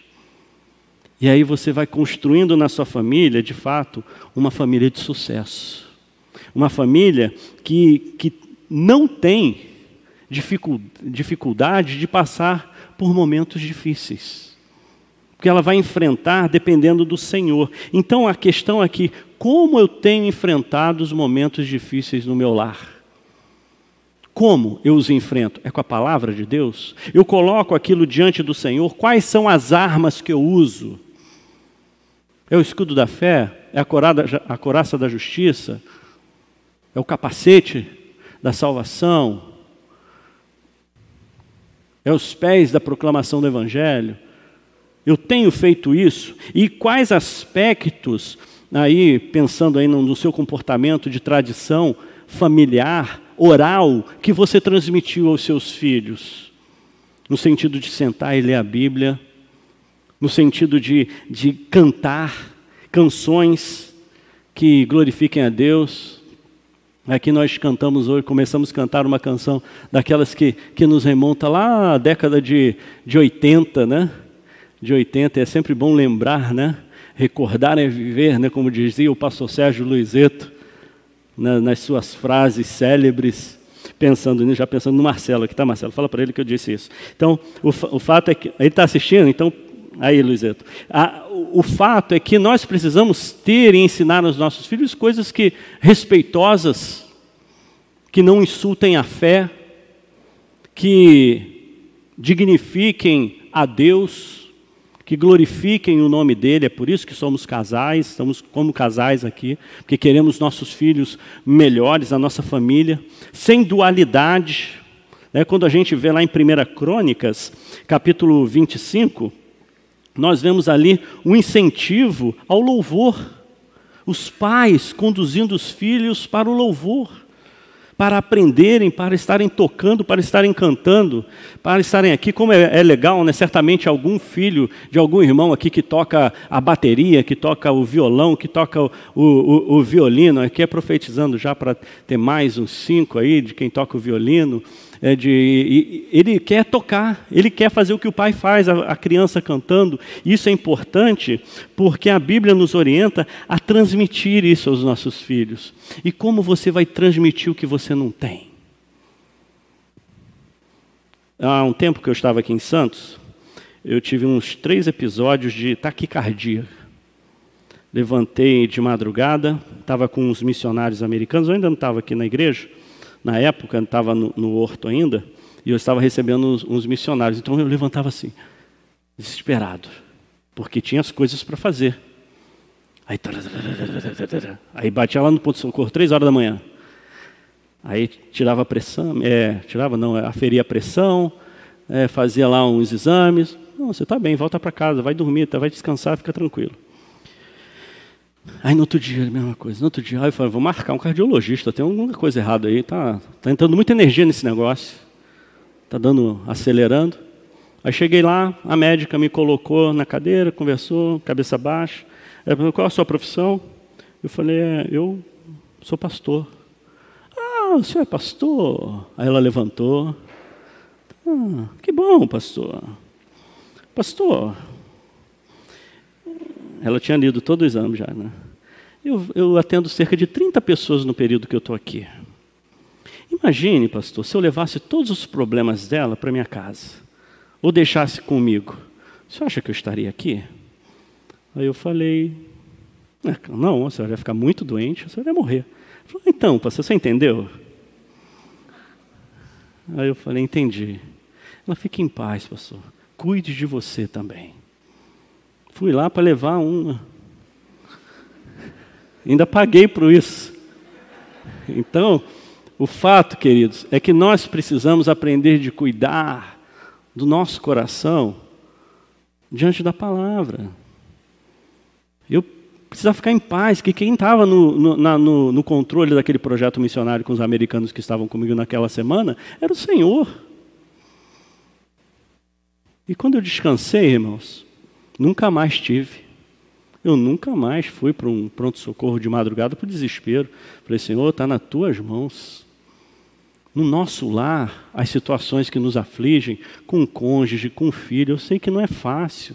E aí você vai construindo na sua família, de fato, uma família de sucesso uma família que, que não tem dificuldade de passar por momentos difíceis. Porque ela vai enfrentar dependendo do Senhor. Então a questão aqui, como eu tenho enfrentado os momentos difíceis no meu lar? Como eu os enfrento? É com a palavra de Deus? Eu coloco aquilo diante do Senhor? Quais são as armas que eu uso? É o escudo da fé? É a, corada, a coraça da justiça? é o capacete da salvação, é os pés da proclamação do Evangelho. Eu tenho feito isso. E quais aspectos, aí, pensando aí no, seu comportamento de tradição familiar, oral, que você transmitiu aos seus filhos? No sentido de sentar e ler a Bíblia, no sentido de, de cantar canções que glorifiquem a Deus, Aqui nós cantamos hoje, começamos a cantar uma canção daquelas que, que nos remonta lá à década de, de 80, né? De 80, é sempre bom lembrar, né? Recordar é viver, né? Como dizia o pastor Sérgio Luizeto, né? nas suas frases célebres, pensando nisso, já pensando no Marcelo, aqui está Marcelo, fala para ele que eu disse isso. Então, o, o fato é que, ele está assistindo, então, aí Luizeto, o fato é que nós precisamos ter e ensinar aos nossos filhos coisas que respeitosas, que não insultem a fé, que dignifiquem a Deus, que glorifiquem o nome dele. É por isso que somos casais, estamos como casais aqui, porque queremos nossos filhos melhores, a nossa família, sem dualidade. Né? Quando a gente vê lá em 1 Crônicas, capítulo 25, nós vemos ali um incentivo ao louvor. Os pais conduzindo os filhos para o louvor, para aprenderem, para estarem tocando, para estarem cantando, para estarem aqui. Como é, é legal, né? Certamente algum filho de algum irmão aqui que toca a bateria, que toca o violão, que toca o, o, o violino, aqui é profetizando já para ter mais uns cinco aí de quem toca o violino é de, ele quer tocar, ele quer fazer o que o pai faz, a, a criança cantando. Isso é importante porque a Bíblia nos orienta a transmitir isso aos nossos filhos. E como você vai transmitir o que você não tem? Há um tempo que eu estava aqui em Santos, eu tive uns três episódios de taquicardia. Levantei de madrugada, estava com uns missionários americanos, eu ainda não estava aqui na igreja, na época, estava no, no horto ainda, e eu estava recebendo uns, uns missionários. Então eu levantava assim, desesperado, porque tinha as coisas para fazer. Aí, aí batia lá no ponto de socorro, três horas da manhã. Aí tirava a pressão, é, tirava não, aferia a pressão, é, fazia lá uns exames. Não, você está bem, volta para casa, vai dormir, tá, vai descansar, fica tranquilo. Aí no outro dia, a mesma coisa. No outro dia, eu falei, vou marcar um cardiologista, tem alguma coisa errada aí, tá, tá entrando muita energia nesse negócio. Tá dando, acelerando. Aí cheguei lá, a médica me colocou na cadeira, conversou, cabeça baixa. Ela perguntou, qual a sua profissão? Eu falei, é, eu sou pastor. Ah, o senhor é pastor? Aí ela levantou. Ah, que bom, pastor. Pastor, ela tinha lido todo o exame já, né? Eu, eu atendo cerca de 30 pessoas no período que eu estou aqui. Imagine, pastor, se eu levasse todos os problemas dela para minha casa, ou deixasse comigo, você acha que eu estaria aqui? Aí eu falei, é, não, você vai ficar muito doente, você vai morrer. Falei, então, pastor, você entendeu? Aí eu falei, entendi. Ela fica em paz, pastor. Cuide de você também. Fui lá para levar uma Ainda paguei por isso. Então, o fato, queridos, é que nós precisamos aprender de cuidar do nosso coração diante da palavra. Eu precisava ficar em paz, que quem estava no, no, no, no, controle daquele projeto missionário com os americanos que estavam comigo naquela semana era o Senhor. E quando eu descansei, irmãos, nunca mais tive. Eu nunca mais fui para um pronto-socorro de madrugada por desespero. Falei, Senhor, está nas tuas mãos. No nosso lar, as situações que nos afligem, com o cônjuge, com o filho, eu sei que não é fácil.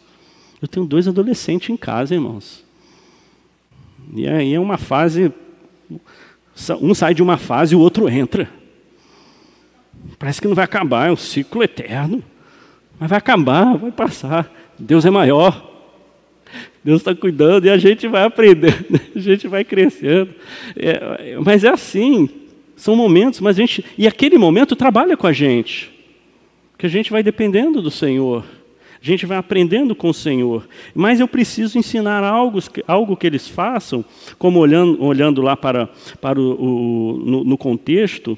Eu tenho dois adolescentes em casa, irmãos. E aí é uma fase. Um sai de uma fase e o outro entra. Parece que não vai acabar, é um ciclo eterno. Mas vai acabar, vai passar. Deus é maior. Deus está cuidando e a gente vai aprendendo, (laughs) a gente vai crescendo. É, mas é assim, são momentos, mas a gente. E aquele momento trabalha com a gente. Que a gente vai dependendo do Senhor. A gente vai aprendendo com o Senhor. Mas eu preciso ensinar algo, algo que eles façam, como olhando, olhando lá para, para o, o no, no, contexto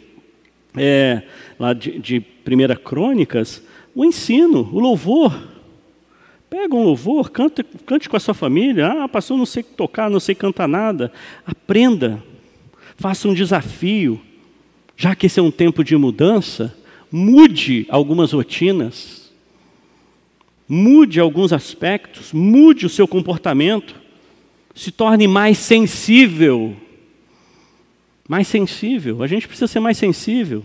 é, lá de, de Primeira Crônicas, o ensino, o louvor. Pega um louvor, cante, cante com a sua família. Ah, pastor, não sei tocar, não sei cantar nada. Aprenda. Faça um desafio. Já que esse é um tempo de mudança, mude algumas rotinas. Mude alguns aspectos, mude o seu comportamento. Se torne mais sensível. Mais sensível. A gente precisa ser mais sensível.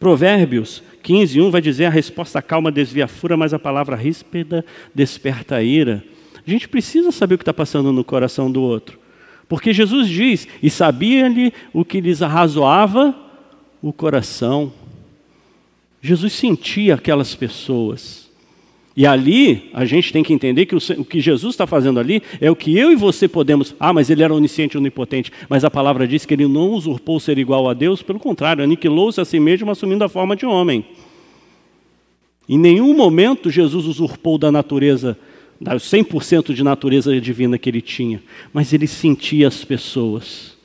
Provérbios 15, 1 vai dizer: a resposta calma desvia a fúria, mas a palavra ríspida desperta a ira. A gente precisa saber o que está passando no coração do outro. Porque Jesus diz: e sabia-lhe o que lhes arrazoava o coração. Jesus sentia aquelas pessoas. E ali, a gente tem que entender que o que Jesus está fazendo ali é o que eu e você podemos. Ah, mas ele era onisciente e onipotente. Mas a palavra diz que ele não usurpou ser igual a Deus, pelo contrário, aniquilou-se a si mesmo, assumindo a forma de homem. Em nenhum momento Jesus usurpou da natureza, da 100% de natureza divina que ele tinha. Mas ele sentia as pessoas,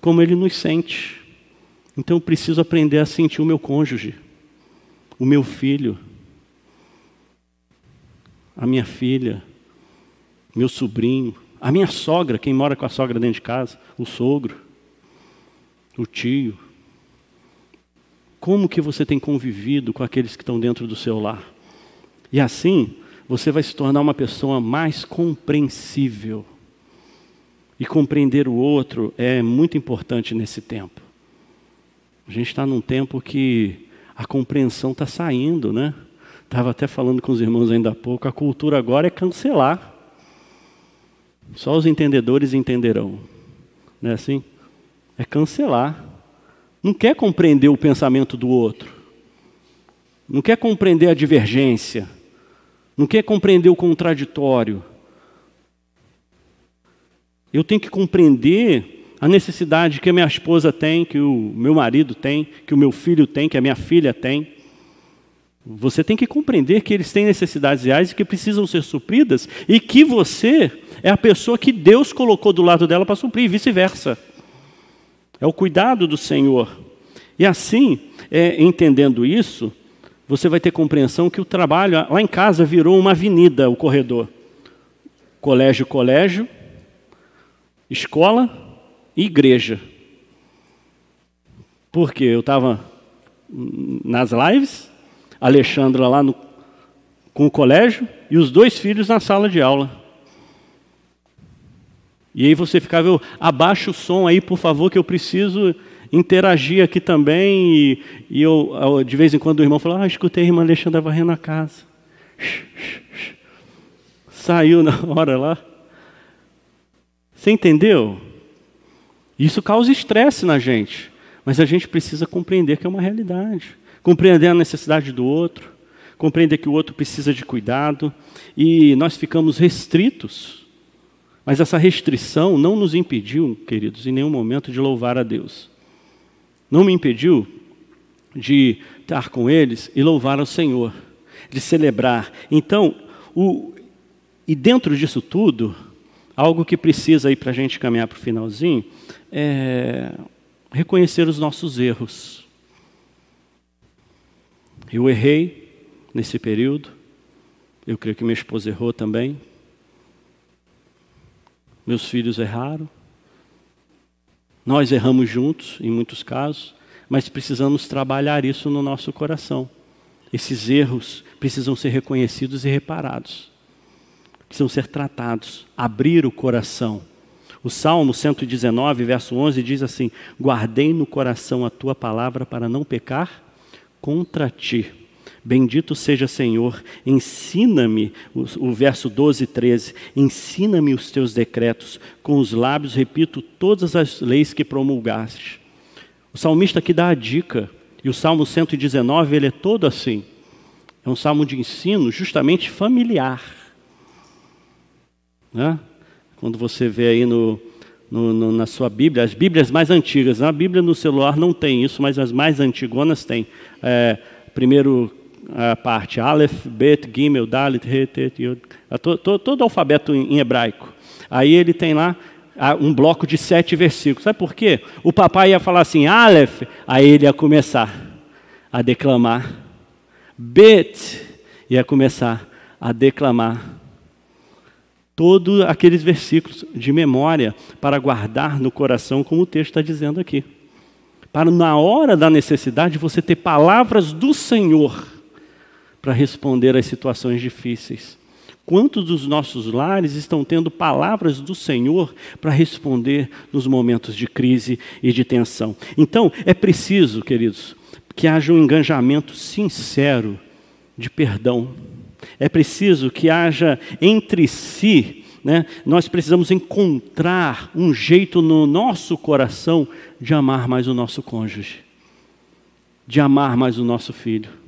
como ele nos sente. Então eu preciso aprender a sentir o meu cônjuge, o meu filho a minha filha, meu sobrinho, a minha sogra, quem mora com a sogra dentro de casa, o sogro, o tio. Como que você tem convivido com aqueles que estão dentro do seu lar? E assim, você vai se tornar uma pessoa mais compreensível. E compreender o outro é muito importante nesse tempo. A gente está num tempo que a compreensão está saindo, né? Estava até falando com os irmãos ainda há pouco, a cultura agora é cancelar. Só os entendedores entenderão. Não é assim? É cancelar. Não quer compreender o pensamento do outro. Não quer compreender a divergência. Não quer compreender o contraditório. Eu tenho que compreender a necessidade que a minha esposa tem, que o meu marido tem, que o meu filho tem, que a minha filha tem. Você tem que compreender que eles têm necessidades reais e que precisam ser supridas, e que você é a pessoa que Deus colocou do lado dela para suprir, e vice-versa. É o cuidado do Senhor. E assim, é, entendendo isso, você vai ter compreensão que o trabalho lá em casa virou uma avenida, o corredor. Colégio, colégio, escola e igreja. Porque eu estava nas lives, Alexandra lá no, com o colégio e os dois filhos na sala de aula. E aí você ficava, abaixa o som aí, por favor, que eu preciso interagir aqui também. E, e eu, de vez em quando, o irmão falou: Ah, escutei a irmã Alexandra varrendo a casa. Saiu na (laughs) hora lá. Você entendeu? Isso causa estresse na gente. Mas a gente precisa compreender que é uma realidade. Compreender a necessidade do outro. Compreender que o outro precisa de cuidado. E nós ficamos restritos. Mas essa restrição não nos impediu, queridos, em nenhum momento de louvar a Deus não me impediu de estar com eles e louvar ao Senhor, de celebrar. Então, o, e dentro disso tudo, algo que precisa aí para a gente caminhar para o finalzinho, é reconhecer os nossos erros. Eu errei nesse período, eu creio que minha esposa errou também, meus filhos erraram, nós erramos juntos, em muitos casos, mas precisamos trabalhar isso no nosso coração. Esses erros precisam ser reconhecidos e reparados, precisam ser tratados, abrir o coração. O Salmo 119, verso 11 diz assim: Guardei no coração a tua palavra para não pecar contra ti. Bendito seja Senhor, ensina-me, o, o, verso 12 e 13, ensina-me os teus decretos, com os lábios repito todas as leis que promulgaste. O salmista aqui dá a dica, e o Salmo 119, ele é todo assim. É um salmo de ensino justamente familiar. Né? Quando você vê aí no, no, no, na sua Bíblia, as Bíblias mais antigas, a Bíblia no celular não tem isso, mas as mais antigonas têm. É, primeiro a parte Aleph, Bet, Gimel, Dalit, He, Tet, Yod, todo, todo o alfabeto em, em hebraico. Aí ele tem lá um bloco de sete versículos. Sabe por quê? O papai ia falar assim, Aleph, aí ele ia começar a declamar. Bet, ia começar a declamar. Todos aqueles versículos de memória para guardar no coração, como o texto está dizendo aqui. Para na hora da necessidade você ter palavras do Senhor para responder às situações difíceis. Quantos dos nossos lares estão tendo palavras do Senhor para responder nos momentos de crise e de tensão? Então, é preciso, queridos, que haja um engajamento sincero de perdão. É preciso que haja entre si, né, nós precisamos encontrar um jeito no nosso coração de amar mais o nosso cônjuge, de amar mais o nosso filho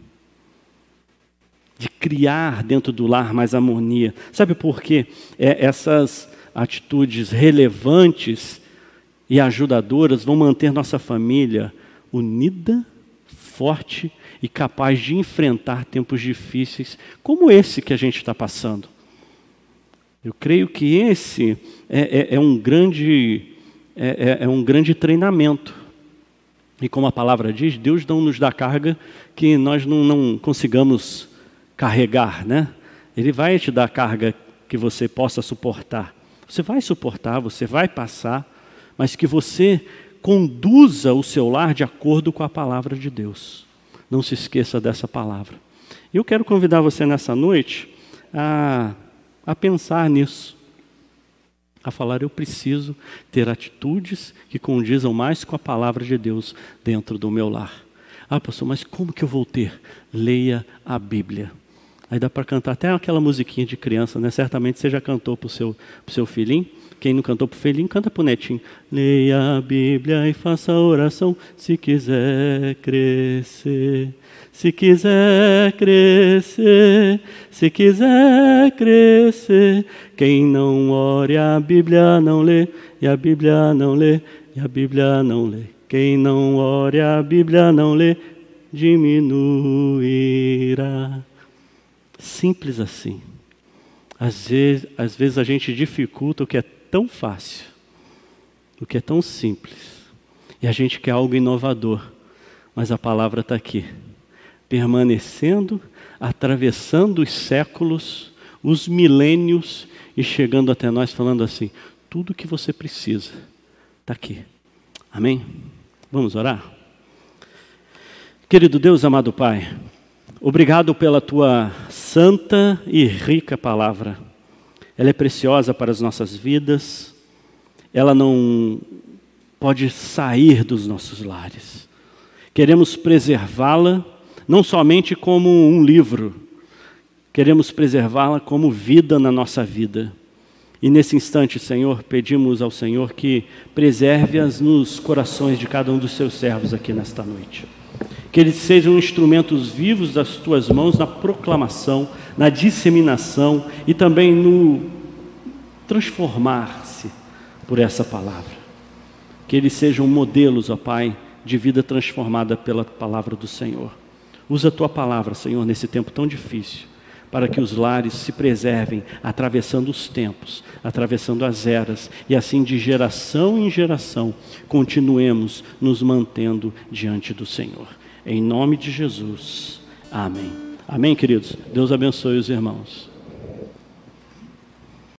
de criar dentro do lar mais harmonia. Sabe por quê? É, essas atitudes relevantes e ajudadoras vão manter nossa família unida, forte e capaz de enfrentar tempos difíceis como esse que a gente está passando. Eu creio que esse é, é, é um grande é, é, é um grande treinamento. E como a palavra diz, Deus não nos dá carga que nós não, não consigamos carregar, né? Ele vai te dar carga que você possa suportar. Você vai suportar, você vai passar, mas que você conduza o seu lar de acordo com a palavra de Deus. Não se esqueça dessa palavra. Eu quero convidar você nessa noite a, a pensar nisso. A falar, eu preciso ter atitudes que condizam mais com a palavra de Deus dentro do meu lar. Ah, pastor, mas como que eu vou ter? Leia a Bíblia. Aí dá para cantar até aquela musiquinha de criança, né? Certamente você já cantou para o seu, seu filhinho. Quem não cantou para o filhinho, canta para o netinho. Leia a Bíblia e faça a oração se quiser crescer. Se quiser crescer, se quiser crescer. Quem não ore a Bíblia não lê, e a Bíblia não lê, e a Bíblia não lê. Quem não ore a Bíblia não lê, diminuirá. Simples assim. Às vezes, às vezes a gente dificulta o que é tão fácil, o que é tão simples. E a gente quer algo inovador, mas a palavra está aqui, permanecendo, atravessando os séculos, os milênios e chegando até nós falando assim: Tudo o que você precisa está aqui. Amém? Vamos orar? Querido Deus, amado Pai, obrigado pela tua santa e rica palavra. Ela é preciosa para as nossas vidas, ela não pode sair dos nossos lares. Queremos preservá-la não somente como um livro, queremos preservá-la como vida na nossa vida. E nesse instante, Senhor, pedimos ao Senhor que preserve-as nos corações de cada um dos seus servos aqui nesta noite. Que eles sejam instrumentos vivos das tuas mãos na proclamação, na disseminação e também no transformar-se por essa palavra. Que eles sejam modelos, ó Pai, de vida transformada pela palavra do Senhor. Usa a tua palavra, Senhor, nesse tempo tão difícil, para que os lares se preservem, atravessando os tempos, atravessando as eras, e assim de geração em geração continuemos nos mantendo diante do Senhor. Em nome de Jesus. Amém. Amém, queridos. Deus abençoe os irmãos.